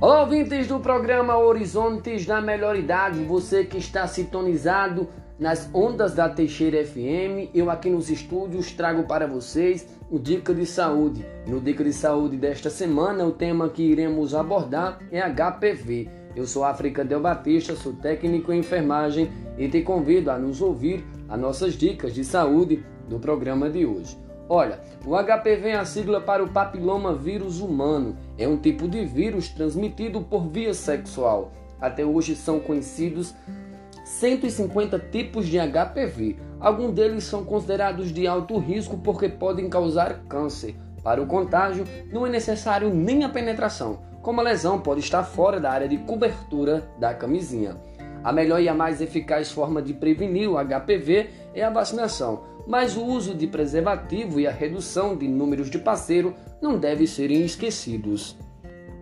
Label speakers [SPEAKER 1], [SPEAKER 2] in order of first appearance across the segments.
[SPEAKER 1] Olá, ouvintes do programa Horizontes da Melhor Idade, você que está sintonizado nas ondas da Teixeira FM, eu aqui nos estúdios trago para vocês o Dica de Saúde. No Dica de Saúde desta semana, o tema que iremos abordar é HPV. Eu sou África Del Batista, sou técnico em enfermagem e te convido a nos ouvir as nossas dicas de saúde do programa de hoje. Olha, o HPV é a sigla para o papiloma vírus humano. É um tipo de vírus transmitido por via sexual. Até hoje são conhecidos 150 tipos de HPV. Alguns deles são considerados de alto risco porque podem causar câncer. Para o contágio, não é necessário nem a penetração, como a lesão pode estar fora da área de cobertura da camisinha. A melhor e a mais eficaz forma de prevenir o HPV é a vacinação, mas o uso de preservativo e a redução de números de parceiro não devem ser esquecidos.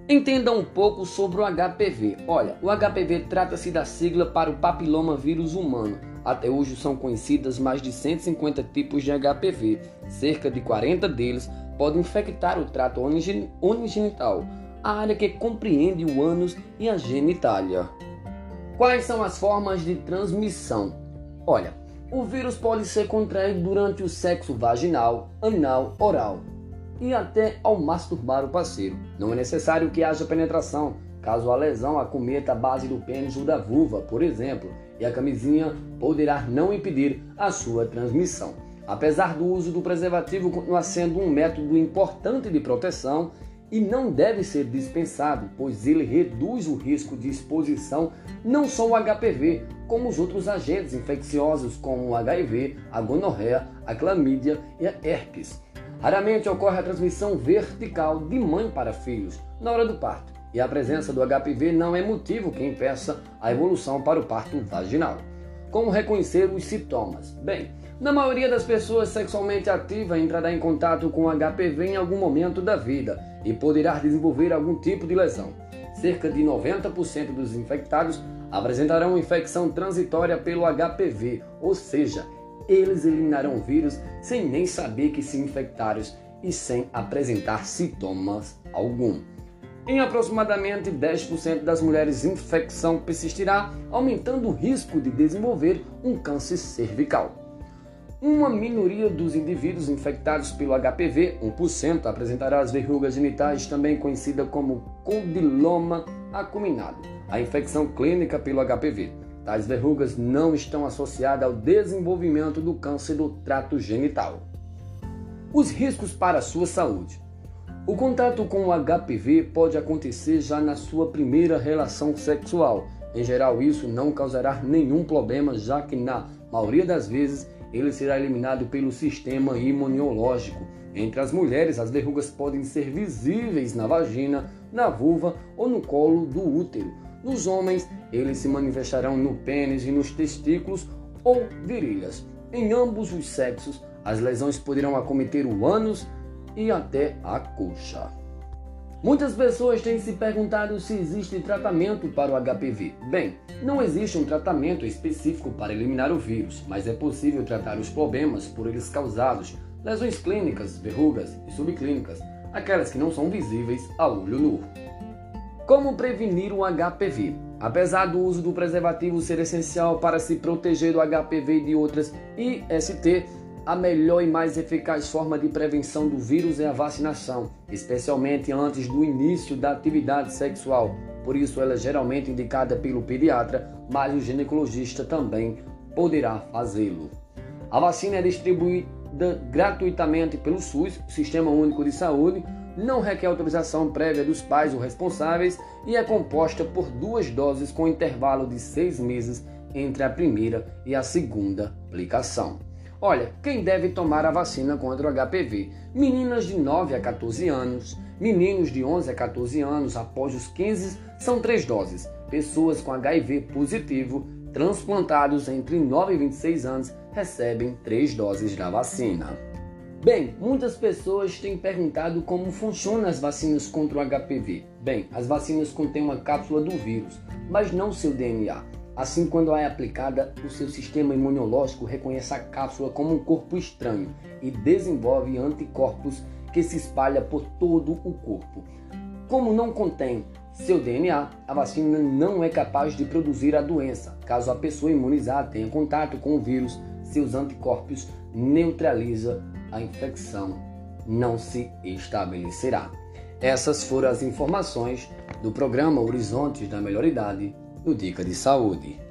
[SPEAKER 1] Entenda um pouco sobre o HPV. Olha, o HPV trata-se da sigla para o papiloma vírus humano. Até hoje são conhecidas mais de 150 tipos de HPV. Cerca de 40 deles podem infectar o trato onigenital, a área que compreende o ânus e a genitália. Quais são as formas de transmissão? Olha, o vírus pode ser contraído durante o sexo vaginal, anal, oral e até ao masturbar o parceiro. Não é necessário que haja penetração, caso a lesão acometa a base do pênis ou da vulva, por exemplo, e a camisinha poderá não impedir a sua transmissão. Apesar do uso do preservativo continuar sendo um método importante de proteção, e não deve ser dispensado, pois ele reduz o risco de exposição não só ao HPV, como os outros agentes infecciosos como o HIV, a gonorreia, a clamídia e a herpes. Raramente ocorre a transmissão vertical de mãe para filhos na hora do parto, e a presença do HPV não é motivo que impeça a evolução para o parto vaginal. Como reconhecer os sintomas? Bem, na maioria das pessoas sexualmente ativas entrará em contato com HPV em algum momento da vida e poderá desenvolver algum tipo de lesão. Cerca de 90% dos infectados apresentarão infecção transitória pelo HPV, ou seja, eles eliminarão o vírus sem nem saber que se infectaram e sem apresentar sintomas algum. Em aproximadamente 10% das mulheres, infecção persistirá, aumentando o risco de desenvolver um câncer cervical. Uma minoria dos indivíduos infectados pelo HPV, 1%, apresentará as verrugas genitais, também conhecida como condiloma acuminado, a infecção clínica pelo HPV. Tais verrugas não estão associadas ao desenvolvimento do câncer do trato genital. Os riscos para a sua saúde. O contato com o HPV pode acontecer já na sua primeira relação sexual. Em geral, isso não causará nenhum problema, já que na maioria das vezes ele será eliminado pelo sistema imunológico. Entre as mulheres, as verrugas podem ser visíveis na vagina, na vulva ou no colo do útero. Nos homens, eles se manifestarão no pênis e nos testículos ou virilhas. Em ambos os sexos, as lesões poderão acometer o ânus e até a coxa. Muitas pessoas têm se perguntado se existe tratamento para o HPV. Bem, não existe um tratamento específico para eliminar o vírus, mas é possível tratar os problemas por eles causados, lesões clínicas, verrugas e subclínicas, aquelas que não são visíveis a olho nu. Como prevenir o HPV? Apesar do uso do preservativo ser essencial para se proteger do HPV e de outras IST, a melhor e mais eficaz forma de prevenção do vírus é a vacinação, especialmente antes do início da atividade sexual. Por isso, ela é geralmente indicada pelo pediatra, mas o ginecologista também poderá fazê-lo. A vacina é distribuída gratuitamente pelo SUS, Sistema Único de Saúde, não requer autorização prévia dos pais ou responsáveis e é composta por duas doses com intervalo de seis meses entre a primeira e a segunda aplicação. Olha, quem deve tomar a vacina contra o HPV? Meninas de 9 a 14 anos, meninos de 11 a 14 anos após os 15 são três doses. Pessoas com HIV positivo, transplantados entre 9 e 26 anos, recebem três doses da vacina. Bem, muitas pessoas têm perguntado como funcionam as vacinas contra o HPV. Bem, as vacinas contêm uma cápsula do vírus, mas não seu DNA. Assim, quando é aplicada, o seu sistema imunológico reconhece a cápsula como um corpo estranho e desenvolve anticorpos que se espalham por todo o corpo. Como não contém seu DNA, a vacina não é capaz de produzir a doença. Caso a pessoa imunizada tenha contato com o vírus, seus anticorpos neutraliza a infecção, não se estabelecerá. Essas foram as informações do programa Horizontes da Melhor Idade, no Dica de Saúde.